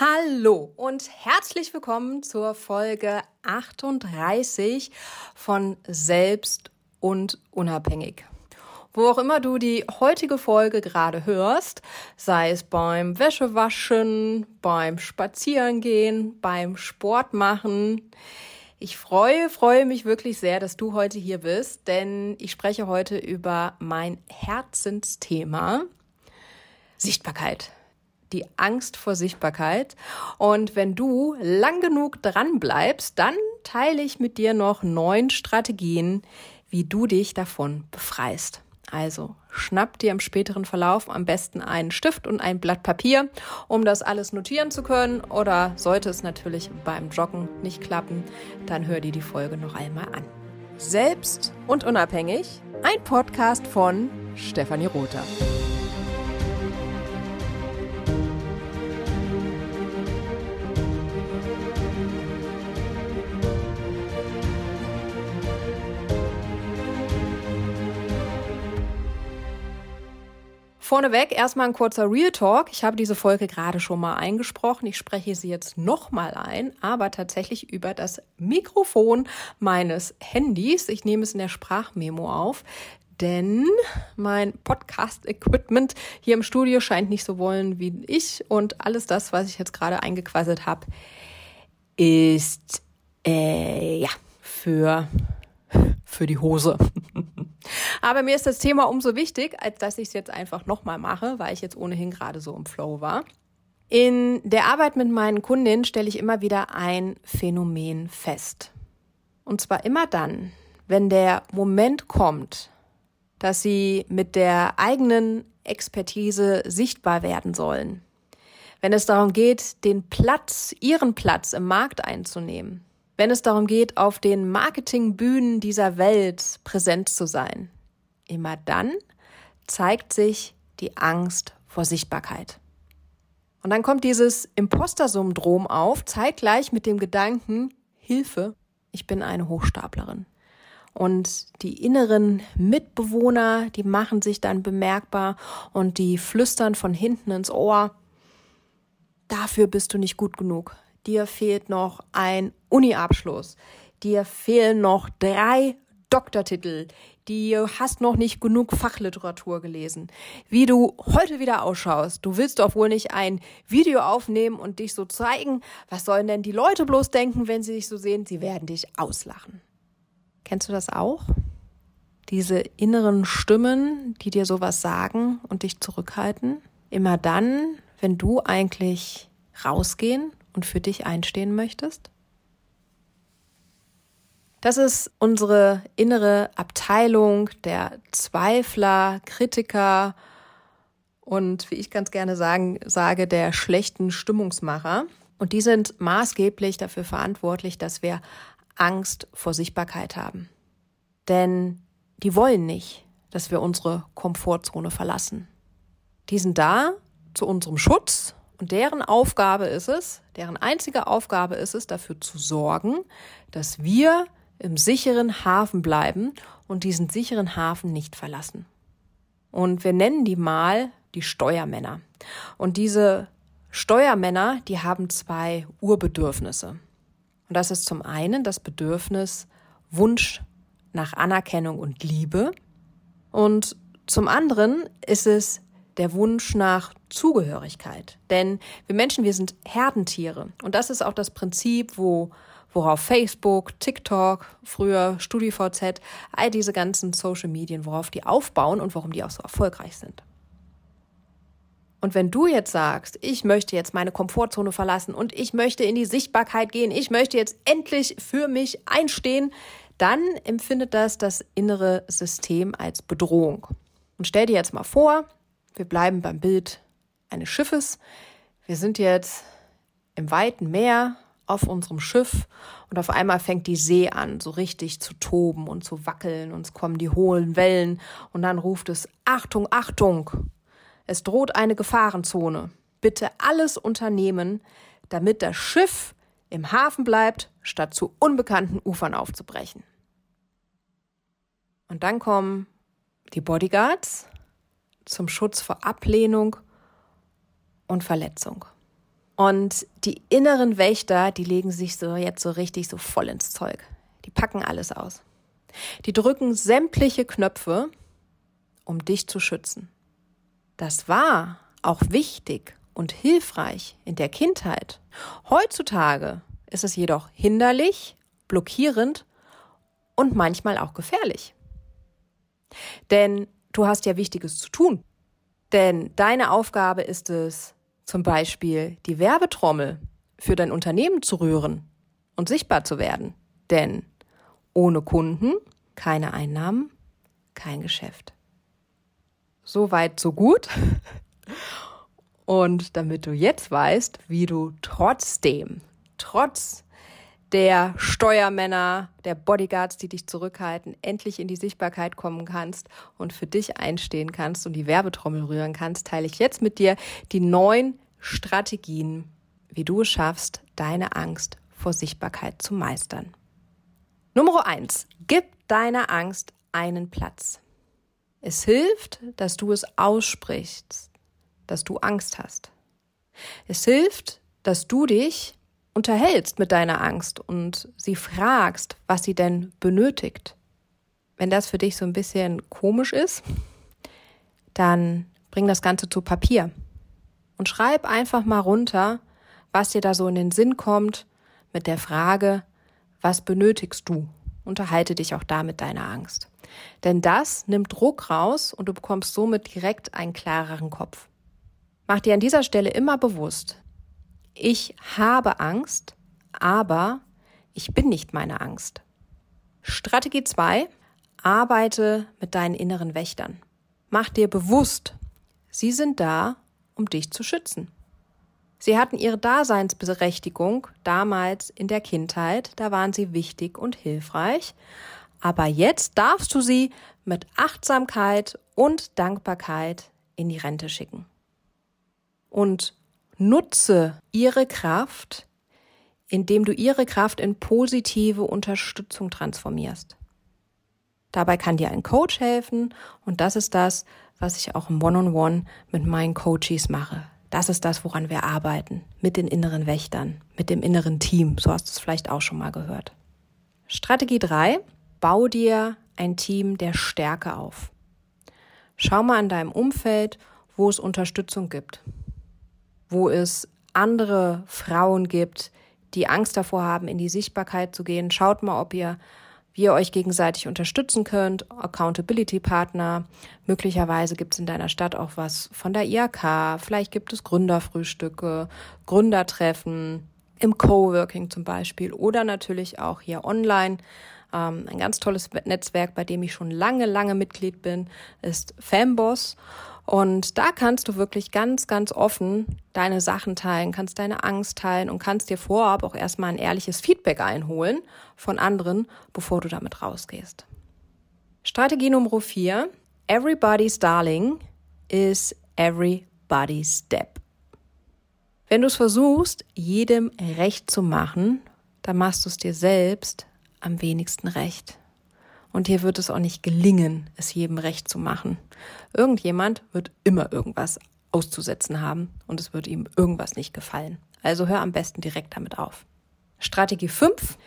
Hallo und herzlich willkommen zur Folge 38 von Selbst und Unabhängig. Wo auch immer du die heutige Folge gerade hörst, sei es beim Wäschewaschen, beim Spazierengehen, beim Sport machen. Ich freue, freue mich wirklich sehr, dass du heute hier bist, denn ich spreche heute über mein Herzensthema Sichtbarkeit die Angst vor Sichtbarkeit. Und wenn du lang genug dran bleibst, dann teile ich mit dir noch neun Strategien, wie du dich davon befreist. Also schnapp dir im späteren Verlauf am besten einen Stift und ein Blatt Papier, um das alles notieren zu können. Oder sollte es natürlich beim Joggen nicht klappen, dann hör dir die Folge noch einmal an. Selbst und unabhängig, ein Podcast von Stefanie Rother. Vorneweg erstmal ein kurzer Real Talk. Ich habe diese Folge gerade schon mal eingesprochen. Ich spreche sie jetzt nochmal ein, aber tatsächlich über das Mikrofon meines Handys. Ich nehme es in der Sprachmemo auf, denn mein Podcast-Equipment hier im Studio scheint nicht so wollen wie ich und alles das, was ich jetzt gerade eingequasselt habe, ist äh, ja für für die Hose. Aber mir ist das Thema umso wichtig, als dass ich es jetzt einfach nochmal mache, weil ich jetzt ohnehin gerade so im Flow war. In der Arbeit mit meinen Kundinnen stelle ich immer wieder ein Phänomen fest. Und zwar immer dann, wenn der Moment kommt, dass sie mit der eigenen Expertise sichtbar werden sollen. Wenn es darum geht, den Platz, ihren Platz im Markt einzunehmen wenn es darum geht, auf den Marketingbühnen dieser Welt präsent zu sein. Immer dann zeigt sich die Angst vor Sichtbarkeit. Und dann kommt dieses Imposter-Syndrom auf, zeitgleich mit dem Gedanken, Hilfe, ich bin eine Hochstaplerin. Und die inneren Mitbewohner, die machen sich dann bemerkbar und die flüstern von hinten ins Ohr, dafür bist du nicht gut genug dir fehlt noch ein Uni-Abschluss, dir fehlen noch drei Doktortitel, du hast noch nicht genug Fachliteratur gelesen. Wie du heute wieder ausschaust, du willst doch wohl nicht ein Video aufnehmen und dich so zeigen. Was sollen denn die Leute bloß denken, wenn sie dich so sehen? Sie werden dich auslachen. Kennst du das auch? Diese inneren Stimmen, die dir sowas sagen und dich zurückhalten? Immer dann, wenn du eigentlich rausgehen und für dich einstehen möchtest? Das ist unsere innere Abteilung der Zweifler, Kritiker und wie ich ganz gerne sagen, sage, der schlechten Stimmungsmacher. Und die sind maßgeblich dafür verantwortlich, dass wir Angst vor Sichtbarkeit haben. Denn die wollen nicht, dass wir unsere Komfortzone verlassen. Die sind da zu unserem Schutz und deren Aufgabe ist es, deren einzige Aufgabe ist es, dafür zu sorgen, dass wir im sicheren Hafen bleiben und diesen sicheren Hafen nicht verlassen. Und wir nennen die mal die Steuermänner. Und diese Steuermänner, die haben zwei Urbedürfnisse. Und das ist zum einen das Bedürfnis Wunsch nach Anerkennung und Liebe. Und zum anderen ist es der Wunsch nach Zugehörigkeit. Denn wir Menschen, wir sind Herdentiere. Und das ist auch das Prinzip, wo, worauf Facebook, TikTok, früher StudiVZ, all diese ganzen Social Medien, worauf die aufbauen und warum die auch so erfolgreich sind. Und wenn du jetzt sagst, ich möchte jetzt meine Komfortzone verlassen und ich möchte in die Sichtbarkeit gehen, ich möchte jetzt endlich für mich einstehen, dann empfindet das das innere System als Bedrohung. Und stell dir jetzt mal vor, wir bleiben beim Bild eines Schiffes. Wir sind jetzt im weiten Meer auf unserem Schiff und auf einmal fängt die See an, so richtig zu toben und zu wackeln und es kommen die hohlen Wellen und dann ruft es Achtung, Achtung! Es droht eine Gefahrenzone. Bitte alles unternehmen, damit das Schiff im Hafen bleibt, statt zu unbekannten Ufern aufzubrechen. Und dann kommen die Bodyguards zum Schutz vor Ablehnung und Verletzung. Und die inneren Wächter, die legen sich so jetzt so richtig so voll ins Zeug. Die packen alles aus. Die drücken sämtliche Knöpfe, um dich zu schützen. Das war auch wichtig und hilfreich in der Kindheit. Heutzutage ist es jedoch hinderlich, blockierend und manchmal auch gefährlich. Denn du hast ja Wichtiges zu tun. Denn deine Aufgabe ist es, zum Beispiel die Werbetrommel für dein Unternehmen zu rühren und sichtbar zu werden. Denn ohne Kunden keine Einnahmen, kein Geschäft. So weit, so gut. Und damit du jetzt weißt, wie du trotzdem, trotz der Steuermänner, der Bodyguards, die dich zurückhalten, endlich in die Sichtbarkeit kommen kannst und für dich einstehen kannst und die Werbetrommel rühren kannst, teile ich jetzt mit dir die neun Strategien, wie du es schaffst, deine Angst vor Sichtbarkeit zu meistern. Nummer eins: Gib deiner Angst einen Platz. Es hilft, dass du es aussprichst, dass du Angst hast. Es hilft, dass du dich unterhältst mit deiner Angst und sie fragst, was sie denn benötigt. Wenn das für dich so ein bisschen komisch ist, dann bring das Ganze zu Papier und schreib einfach mal runter, was dir da so in den Sinn kommt mit der Frage, was benötigst du? Unterhalte dich auch da mit deiner Angst. Denn das nimmt Druck raus und du bekommst somit direkt einen klareren Kopf. Mach dir an dieser Stelle immer bewusst, ich habe Angst, aber ich bin nicht meine Angst. Strategie 2. Arbeite mit deinen inneren Wächtern. Mach dir bewusst, sie sind da, um dich zu schützen. Sie hatten ihre Daseinsberechtigung damals in der Kindheit, da waren sie wichtig und hilfreich, aber jetzt darfst du sie mit Achtsamkeit und Dankbarkeit in die Rente schicken. Und Nutze ihre Kraft, indem du ihre Kraft in positive Unterstützung transformierst. Dabei kann dir ein Coach helfen und das ist das, was ich auch im One-on-One -on -One mit meinen Coaches mache. Das ist das, woran wir arbeiten, mit den inneren Wächtern, mit dem inneren Team. So hast du es vielleicht auch schon mal gehört. Strategie 3. Bau dir ein Team der Stärke auf. Schau mal an deinem Umfeld, wo es Unterstützung gibt wo es andere Frauen gibt, die Angst davor haben, in die Sichtbarkeit zu gehen. Schaut mal, ob ihr wie ihr euch gegenseitig unterstützen könnt, Accountability-Partner. Möglicherweise gibt es in deiner Stadt auch was von der IAK. Vielleicht gibt es Gründerfrühstücke, Gründertreffen im Coworking zum Beispiel oder natürlich auch hier online. Ähm, ein ganz tolles Netzwerk, bei dem ich schon lange, lange Mitglied bin, ist Fanboss. Und da kannst du wirklich ganz, ganz offen deine Sachen teilen, kannst deine Angst teilen und kannst dir vorab auch erstmal ein ehrliches Feedback einholen von anderen, bevor du damit rausgehst. Strategie Nummer vier. Everybody's Darling is everybody's step. Wenn du es versuchst, jedem recht zu machen, dann machst du es dir selbst am wenigsten recht. Und hier wird es auch nicht gelingen, es jedem recht zu machen. Irgendjemand wird immer irgendwas auszusetzen haben und es wird ihm irgendwas nicht gefallen. Also hör am besten direkt damit auf. Strategie 5.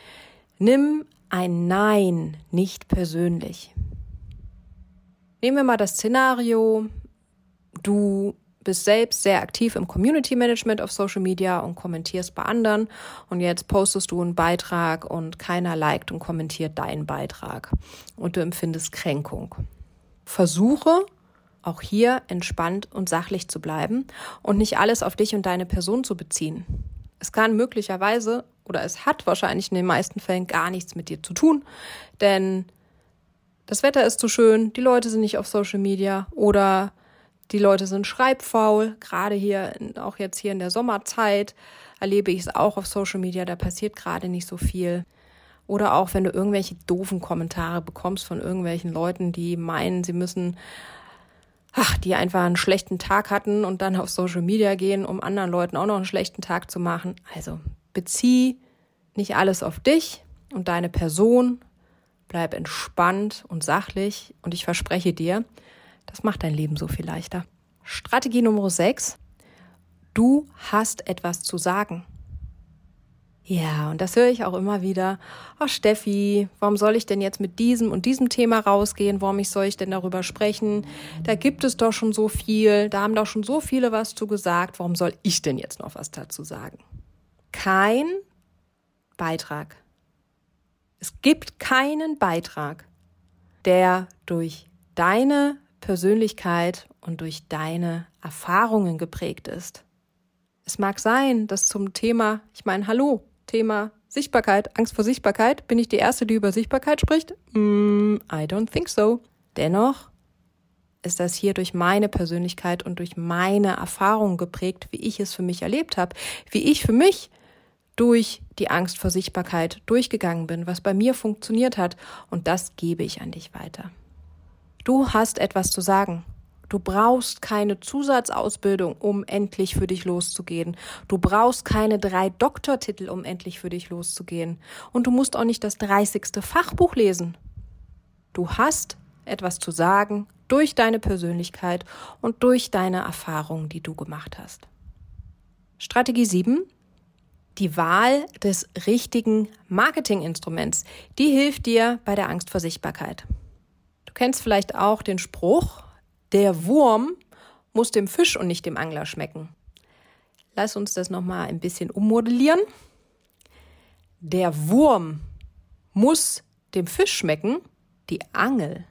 Nimm ein Nein nicht persönlich. Nehmen wir mal das Szenario, du bist selbst sehr aktiv im Community Management auf Social Media und kommentierst bei anderen und jetzt postest du einen Beitrag und keiner liked und kommentiert deinen Beitrag und du empfindest Kränkung. Versuche auch hier entspannt und sachlich zu bleiben und nicht alles auf dich und deine Person zu beziehen. Es kann möglicherweise oder es hat wahrscheinlich in den meisten Fällen gar nichts mit dir zu tun, denn das Wetter ist zu schön, die Leute sind nicht auf Social Media oder die Leute sind schreibfaul, gerade hier, auch jetzt hier in der Sommerzeit erlebe ich es auch auf Social Media, da passiert gerade nicht so viel. Oder auch wenn du irgendwelche doofen Kommentare bekommst von irgendwelchen Leuten, die meinen, sie müssen, ach, die einfach einen schlechten Tag hatten und dann auf Social Media gehen, um anderen Leuten auch noch einen schlechten Tag zu machen. Also bezieh nicht alles auf dich und deine Person. Bleib entspannt und sachlich und ich verspreche dir, das macht dein Leben so viel leichter. Strategie Nummer 6. Du hast etwas zu sagen. Ja, und das höre ich auch immer wieder. Ach Steffi, warum soll ich denn jetzt mit diesem und diesem Thema rausgehen? Warum soll ich denn darüber sprechen? Da gibt es doch schon so viel, da haben doch schon so viele was zu gesagt. Warum soll ich denn jetzt noch was dazu sagen? Kein Beitrag. Es gibt keinen Beitrag, der durch deine Persönlichkeit und durch deine Erfahrungen geprägt ist. Es mag sein, dass zum Thema, ich meine, hallo, Thema Sichtbarkeit, Angst vor Sichtbarkeit. Bin ich die Erste, die über Sichtbarkeit spricht? Mm, I don't think so. Dennoch ist das hier durch meine Persönlichkeit und durch meine Erfahrungen geprägt, wie ich es für mich erlebt habe, wie ich für mich durch die Angst vor Sichtbarkeit durchgegangen bin, was bei mir funktioniert hat. Und das gebe ich an dich weiter. Du hast etwas zu sagen. Du brauchst keine Zusatzausbildung, um endlich für dich loszugehen. Du brauchst keine drei Doktortitel, um endlich für dich loszugehen. Und du musst auch nicht das dreißigste Fachbuch lesen. Du hast etwas zu sagen durch deine Persönlichkeit und durch deine Erfahrungen, die du gemacht hast. Strategie 7. Die Wahl des richtigen Marketinginstruments. Die hilft dir bei der Angst vor Sichtbarkeit. Du kennst vielleicht auch den Spruch, der Wurm muss dem Fisch und nicht dem Angler schmecken. Lass uns das nochmal ein bisschen ummodellieren. Der Wurm muss dem Fisch schmecken, die Angel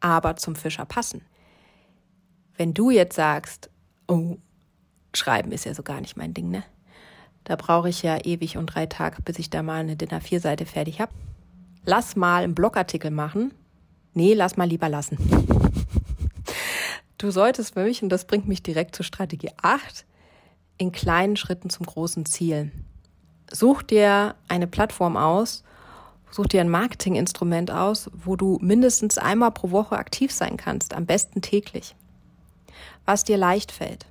aber zum Fischer passen. Wenn du jetzt sagst, oh, schreiben ist ja so gar nicht mein Ding, ne? Da brauche ich ja ewig und drei Tage, bis ich da mal eine Dinner 4 Seite fertig habe. Lass mal einen Blogartikel machen. Nee, lass mal lieber lassen. Du solltest für mich, und das bringt mich direkt zur Strategie 8, in kleinen Schritten zum großen Ziel. Such dir eine Plattform aus, such dir ein Marketinginstrument aus, wo du mindestens einmal pro Woche aktiv sein kannst, am besten täglich. Was dir leicht fällt.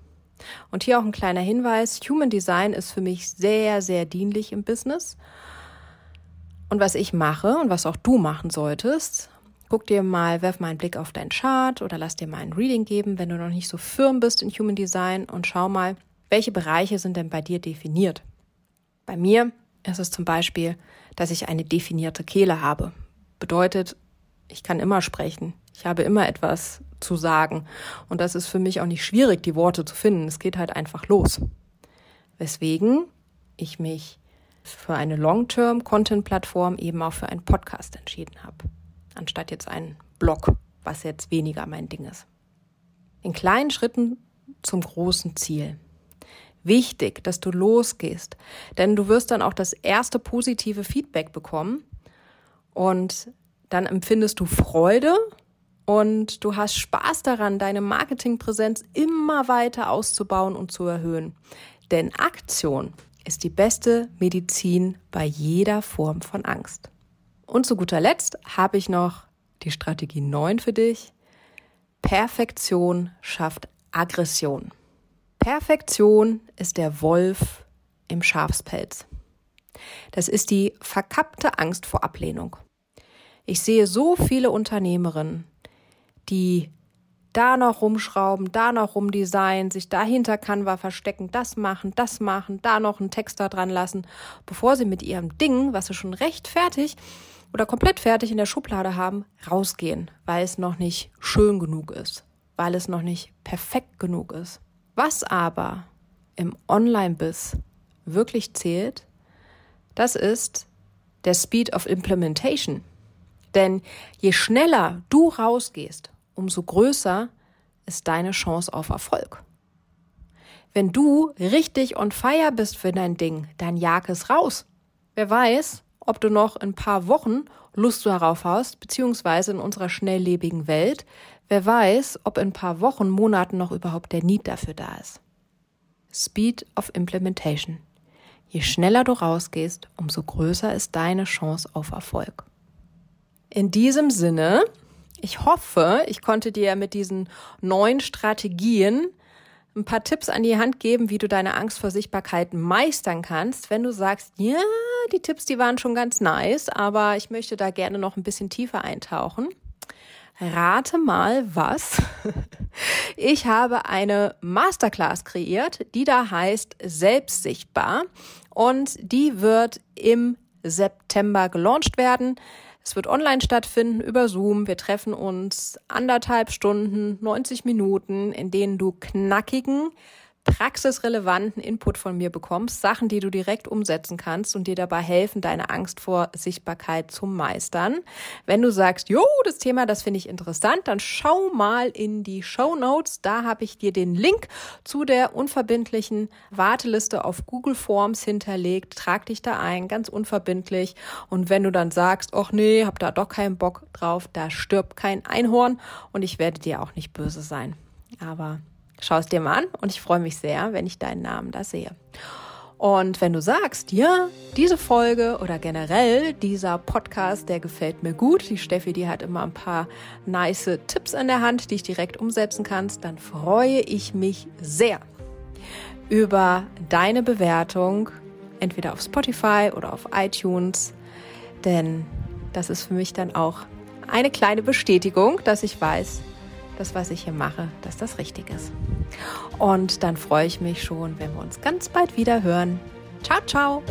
Und hier auch ein kleiner Hinweis, Human Design ist für mich sehr, sehr dienlich im Business. Und was ich mache und was auch du machen solltest, Guck dir mal, werf mal einen Blick auf deinen Chart oder lass dir mal ein Reading geben, wenn du noch nicht so firm bist in Human Design und schau mal, welche Bereiche sind denn bei dir definiert. Bei mir ist es zum Beispiel, dass ich eine definierte Kehle habe. Bedeutet, ich kann immer sprechen. Ich habe immer etwas zu sagen. Und das ist für mich auch nicht schwierig, die Worte zu finden. Es geht halt einfach los. Weswegen ich mich für eine Long-Term-Content-Plattform eben auch für einen Podcast entschieden habe anstatt jetzt ein Blog, was jetzt weniger mein Ding ist. In kleinen Schritten zum großen Ziel. Wichtig, dass du losgehst, denn du wirst dann auch das erste positive Feedback bekommen und dann empfindest du Freude und du hast Spaß daran, deine Marketingpräsenz immer weiter auszubauen und zu erhöhen. Denn Aktion ist die beste Medizin bei jeder Form von Angst. Und zu guter Letzt habe ich noch die Strategie 9 für dich. Perfektion schafft Aggression. Perfektion ist der Wolf im Schafspelz. Das ist die verkappte Angst vor Ablehnung. Ich sehe so viele Unternehmerinnen, die da noch rumschrauben, da noch rumdesignen, sich dahinter Canva verstecken, das machen, das machen, da noch einen Text da dran lassen, bevor sie mit ihrem Ding, was sie schon recht fertig oder komplett fertig in der Schublade haben, rausgehen, weil es noch nicht schön genug ist, weil es noch nicht perfekt genug ist. Was aber im Online-Biss wirklich zählt, das ist der Speed of Implementation. Denn je schneller du rausgehst, umso größer ist deine Chance auf Erfolg. Wenn du richtig on fire bist für dein Ding, dann jag es raus. Wer weiß, ob du noch in ein paar Wochen Lust darauf hast, beziehungsweise in unserer schnelllebigen Welt, wer weiß, ob in ein paar Wochen, Monaten noch überhaupt der Need dafür da ist. Speed of Implementation. Je schneller du rausgehst, umso größer ist deine Chance auf Erfolg. In diesem Sinne, ich hoffe, ich konnte dir mit diesen neuen Strategien ein paar Tipps an die Hand geben, wie du deine Angst vor Sichtbarkeit meistern kannst, wenn du sagst, ja, die Tipps, die waren schon ganz nice, aber ich möchte da gerne noch ein bisschen tiefer eintauchen. rate mal was. Ich habe eine Masterclass kreiert, die da heißt Selbstsichtbar und die wird im September gelauncht werden. Es wird online stattfinden über Zoom. Wir treffen uns anderthalb Stunden, 90 Minuten, in denen du knackigen praxisrelevanten Input von mir bekommst, Sachen, die du direkt umsetzen kannst und dir dabei helfen, deine Angst vor Sichtbarkeit zu meistern. Wenn du sagst, jo, das Thema, das finde ich interessant, dann schau mal in die Show Notes. Da habe ich dir den Link zu der unverbindlichen Warteliste auf Google Forms hinterlegt. Trag dich da ein, ganz unverbindlich. Und wenn du dann sagst, ach nee, hab da doch keinen Bock drauf, da stirbt kein Einhorn und ich werde dir auch nicht böse sein. Aber Schau es dir mal an und ich freue mich sehr, wenn ich deinen Namen da sehe. Und wenn du sagst, ja, diese Folge oder generell dieser Podcast, der gefällt mir gut, die Steffi, die hat immer ein paar nice Tipps an der Hand, die ich direkt umsetzen kannst, dann freue ich mich sehr über deine Bewertung, entweder auf Spotify oder auf iTunes, denn das ist für mich dann auch eine kleine Bestätigung, dass ich weiß, das, was ich hier mache, dass das richtig ist. Und dann freue ich mich schon, wenn wir uns ganz bald wieder hören. Ciao, ciao!